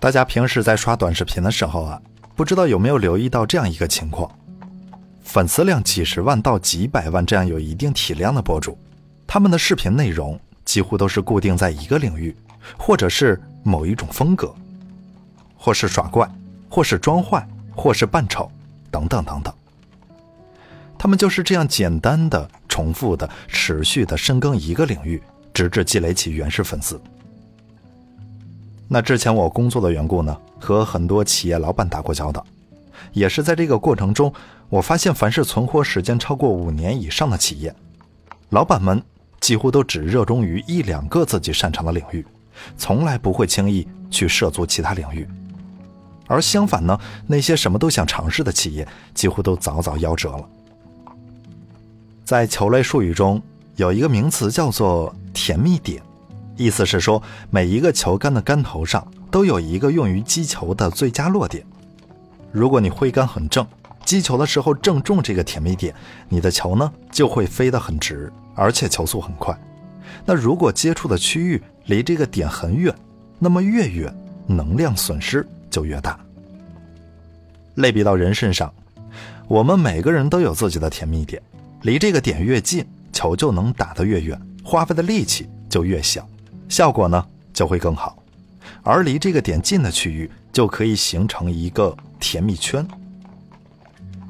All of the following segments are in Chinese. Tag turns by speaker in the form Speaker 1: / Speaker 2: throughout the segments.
Speaker 1: 大家平时在刷短视频的时候啊，不知道有没有留意到这样一个情况：粉丝量几十万到几百万这样有一定体量的博主，他们的视频内容几乎都是固定在一个领域，或者是某一种风格，或是耍怪，或是装坏，或是扮丑，等等等等。他们就是这样简单的、重复的、持续的深耕一个领域，直至积累起原始粉丝。那之前我工作的缘故呢，和很多企业老板打过交道，也是在这个过程中，我发现凡是存活时间超过五年以上的企业，老板们几乎都只热衷于一两个自己擅长的领域，从来不会轻易去涉足其他领域。而相反呢，那些什么都想尝试的企业，几乎都早早夭折了。在球类术语中，有一个名词叫做“甜蜜点”。意思是说，每一个球杆的杆头上都有一个用于击球的最佳落点。如果你挥杆很正，击球的时候正中这个甜蜜点，你的球呢就会飞得很直，而且球速很快。那如果接触的区域离这个点很远，那么越远能量损失就越大。类比到人身上，我们每个人都有自己的甜蜜点，离这个点越近，球就能打得越远，花费的力气就越小。效果呢就会更好，而离这个点近的区域就可以形成一个甜蜜圈。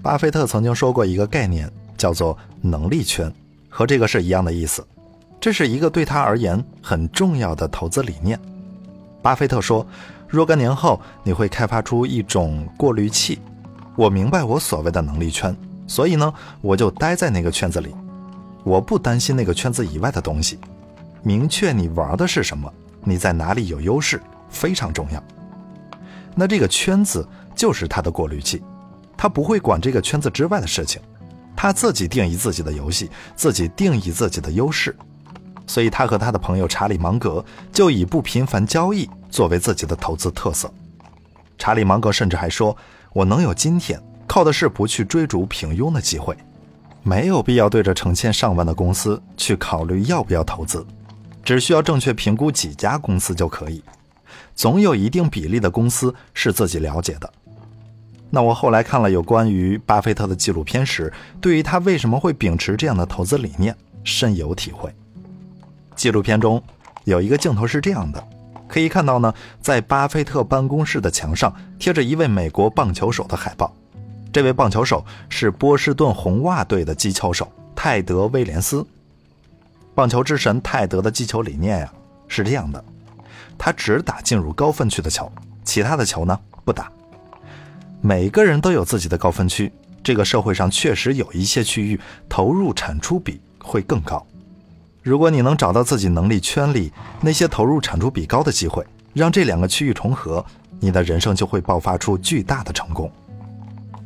Speaker 1: 巴菲特曾经说过一个概念，叫做能力圈，和这个是一样的意思。这是一个对他而言很重要的投资理念。巴菲特说，若干年后你会开发出一种过滤器。我明白我所谓的能力圈，所以呢，我就待在那个圈子里，我不担心那个圈子以外的东西。明确你玩的是什么，你在哪里有优势非常重要。那这个圈子就是他的过滤器，他不会管这个圈子之外的事情，他自己定义自己的游戏，自己定义自己的优势。所以他和他的朋友查理芒格就以不频繁交易作为自己的投资特色。查理芒格甚至还说：“我能有今天，靠的是不去追逐平庸的机会，没有必要对着成千上万的公司去考虑要不要投资。”只需要正确评估几家公司就可以，总有一定比例的公司是自己了解的。那我后来看了有关于巴菲特的纪录片时，对于他为什么会秉持这样的投资理念深有体会。纪录片中有一个镜头是这样的，可以看到呢，在巴菲特办公室的墙上贴着一位美国棒球手的海报，这位棒球手是波士顿红袜队的击球手泰德·威廉斯。棒球之神泰德的击球理念呀是这样的，他只打进入高分区的球，其他的球呢不打。每个人都有自己的高分区，这个社会上确实有一些区域投入产出比会更高。如果你能找到自己能力圈里那些投入产出比高的机会，让这两个区域重合，你的人生就会爆发出巨大的成功。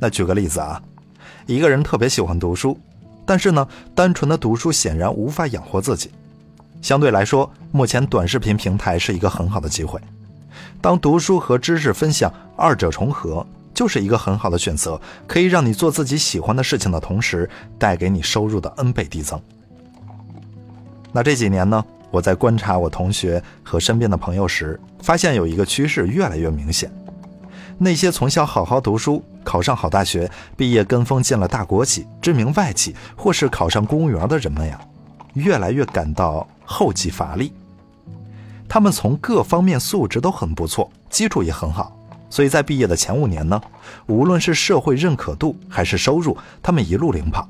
Speaker 1: 那举个例子啊，一个人特别喜欢读书。但是呢，单纯的读书显然无法养活自己。相对来说，目前短视频平台是一个很好的机会。当读书和知识分享二者重合，就是一个很好的选择，可以让你做自己喜欢的事情的同时，带给你收入的 N 倍递增。那这几年呢，我在观察我同学和身边的朋友时，发现有一个趋势越来越明显：那些从小好好读书。考上好大学，毕业跟风进了大国企、知名外企，或是考上公务员的人们呀，越来越感到后继乏力。他们从各方面素质都很不错，基础也很好，所以在毕业的前五年呢，无论是社会认可度还是收入，他们一路领跑。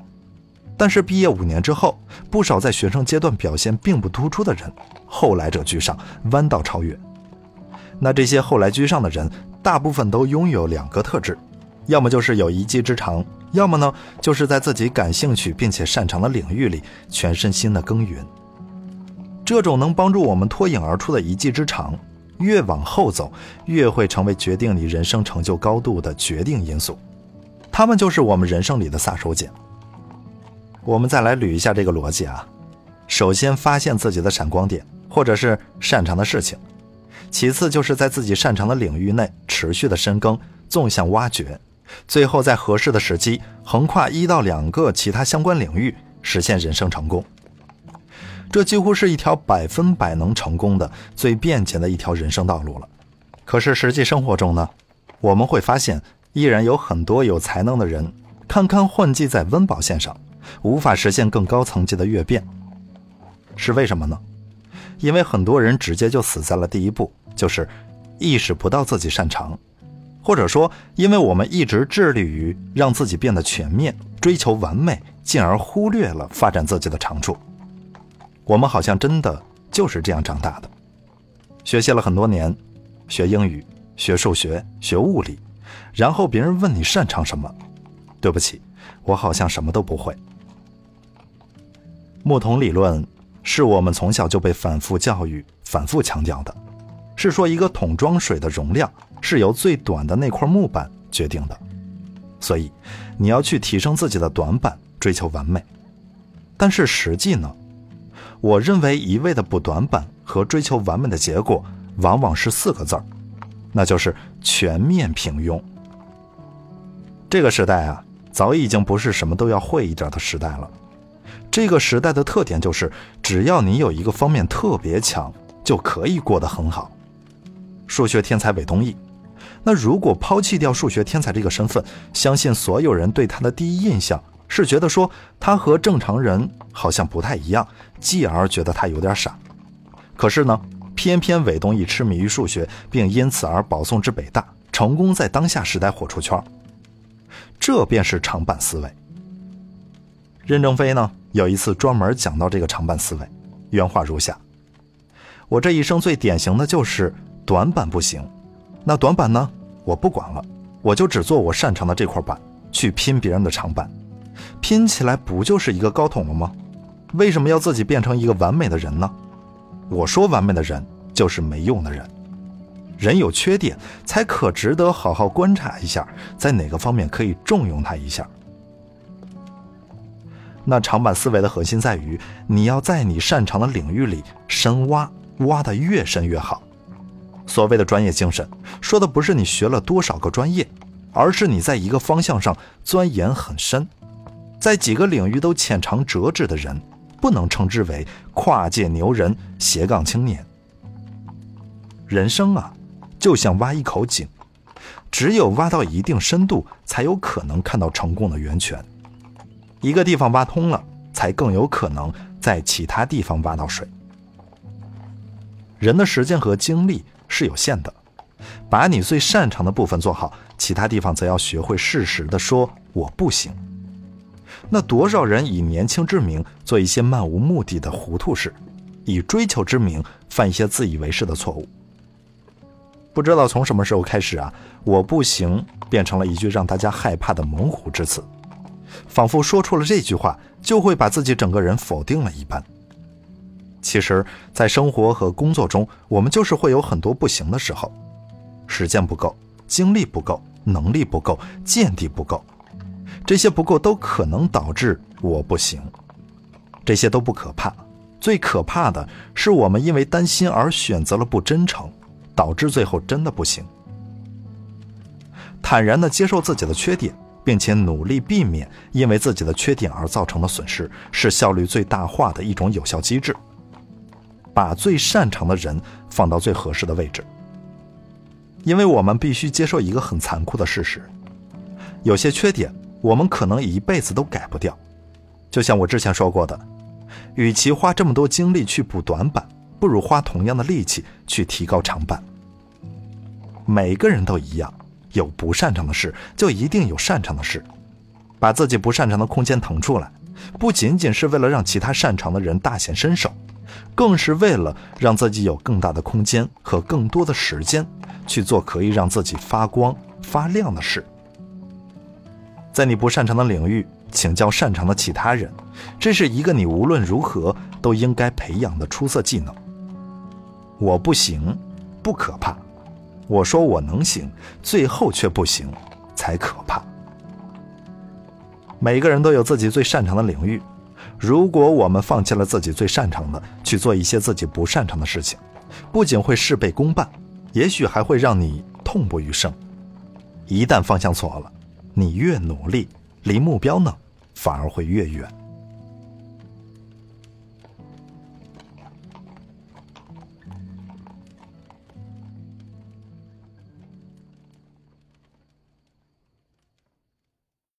Speaker 1: 但是毕业五年之后，不少在学生阶段表现并不突出的人，后来者居上，弯道超越。那这些后来居上的人，大部分都拥有两个特质。要么就是有一技之长，要么呢就是在自己感兴趣并且擅长的领域里全身心的耕耘。这种能帮助我们脱颖而出的一技之长，越往后走越会成为决定你人生成就高度的决定因素。他们就是我们人生里的杀手锏。我们再来捋一下这个逻辑啊，首先发现自己的闪光点或者是擅长的事情，其次就是在自己擅长的领域内持续的深耕，纵向挖掘。最后，在合适的时机，横跨一到两个其他相关领域，实现人生成功。这几乎是一条百分百能成功的、最便捷的一条人生道路了。可是实际生活中呢，我们会发现，依然有很多有才能的人，堪堪混迹在温饱线上，无法实现更高层级的跃变。是为什么呢？因为很多人直接就死在了第一步，就是意识不到自己擅长，或者说，因为我们一直致力于让自己变得全面，追求完美，进而忽略了发展自己的长处。我们好像真的就是这样长大的，学习了很多年。学英语、学数学、学物理，然后别人问你擅长什么，对不起，我好像什么都不会。木桶理论是我们从小就被反复教育、反复强调的，是说一个桶装水的容量是由最短的那块木板决定的，所以你要去提升自己的短板，追求完美。但是实际呢，我认为一味的补短板和追求完美的结果。往往是四个字儿，那就是全面平庸。这个时代啊，早已经不是什么都要会一点的时代了。这个时代的特点就是，只要你有一个方面特别强，就可以过得很好。数学天才韦东奕，那如果抛弃掉数学天才这个身份，相信所有人对他的第一印象是觉得说他和正常人好像不太一样，继而觉得他有点傻。可是呢？偏偏韦东奕痴迷于数学，并因此而保送至北大，成功在当下时代火出圈。这便是长板思维。任正非呢，有一次专门讲到这个长板思维，原话如下：“我这一生最典型的就是短板不行，那短板呢，我不管了，我就只做我擅长的这块板，去拼别人的长板，拼起来不就是一个高筒了吗？为什么要自己变成一个完美的人呢？”我说完美的人就是没用的人，人有缺点才可值得好好观察一下，在哪个方面可以重用他一下。那长板思维的核心在于，你要在你擅长的领域里深挖，挖得越深越好。所谓的专业精神，说的不是你学了多少个专业，而是你在一个方向上钻研很深，在几个领域都浅尝辄止的人。不能称之为跨界牛人、斜杠青年。人生啊，就像挖一口井，只有挖到一定深度，才有可能看到成功的源泉。一个地方挖通了，才更有可能在其他地方挖到水。人的时间和精力是有限的，把你最擅长的部分做好，其他地方则要学会适时的说“我不行”。那多少人以年轻之名做一些漫无目的的糊涂事，以追求之名犯一些自以为是的错误。不知道从什么时候开始啊，我不行变成了一句让大家害怕的猛虎之词，仿佛说出了这句话就会把自己整个人否定了一般。其实，在生活和工作中，我们就是会有很多不行的时候，时间不够，精力不够，能力不够，见地不够。这些不够都可能导致我不行，这些都不可怕，最可怕的是我们因为担心而选择了不真诚，导致最后真的不行。坦然的接受自己的缺点，并且努力避免因为自己的缺点而造成的损失，是效率最大化的一种有效机制。把最擅长的人放到最合适的位置，因为我们必须接受一个很残酷的事实：有些缺点。我们可能一辈子都改不掉，就像我之前说过的，与其花这么多精力去补短板，不如花同样的力气去提高长板。每个人都一样，有不擅长的事，就一定有擅长的事。把自己不擅长的空间腾出来，不仅仅是为了让其他擅长的人大显身手，更是为了让自己有更大的空间和更多的时间去做可以让自己发光发亮的事。在你不擅长的领域请教擅长的其他人，这是一个你无论如何都应该培养的出色技能。我不行，不可怕；我说我能行，最后却不行，才可怕。每个人都有自己最擅长的领域，如果我们放弃了自己最擅长的，去做一些自己不擅长的事情，不仅会事倍功半，也许还会让你痛不欲生。一旦方向错了。你越努力，离目标呢，反而会越远。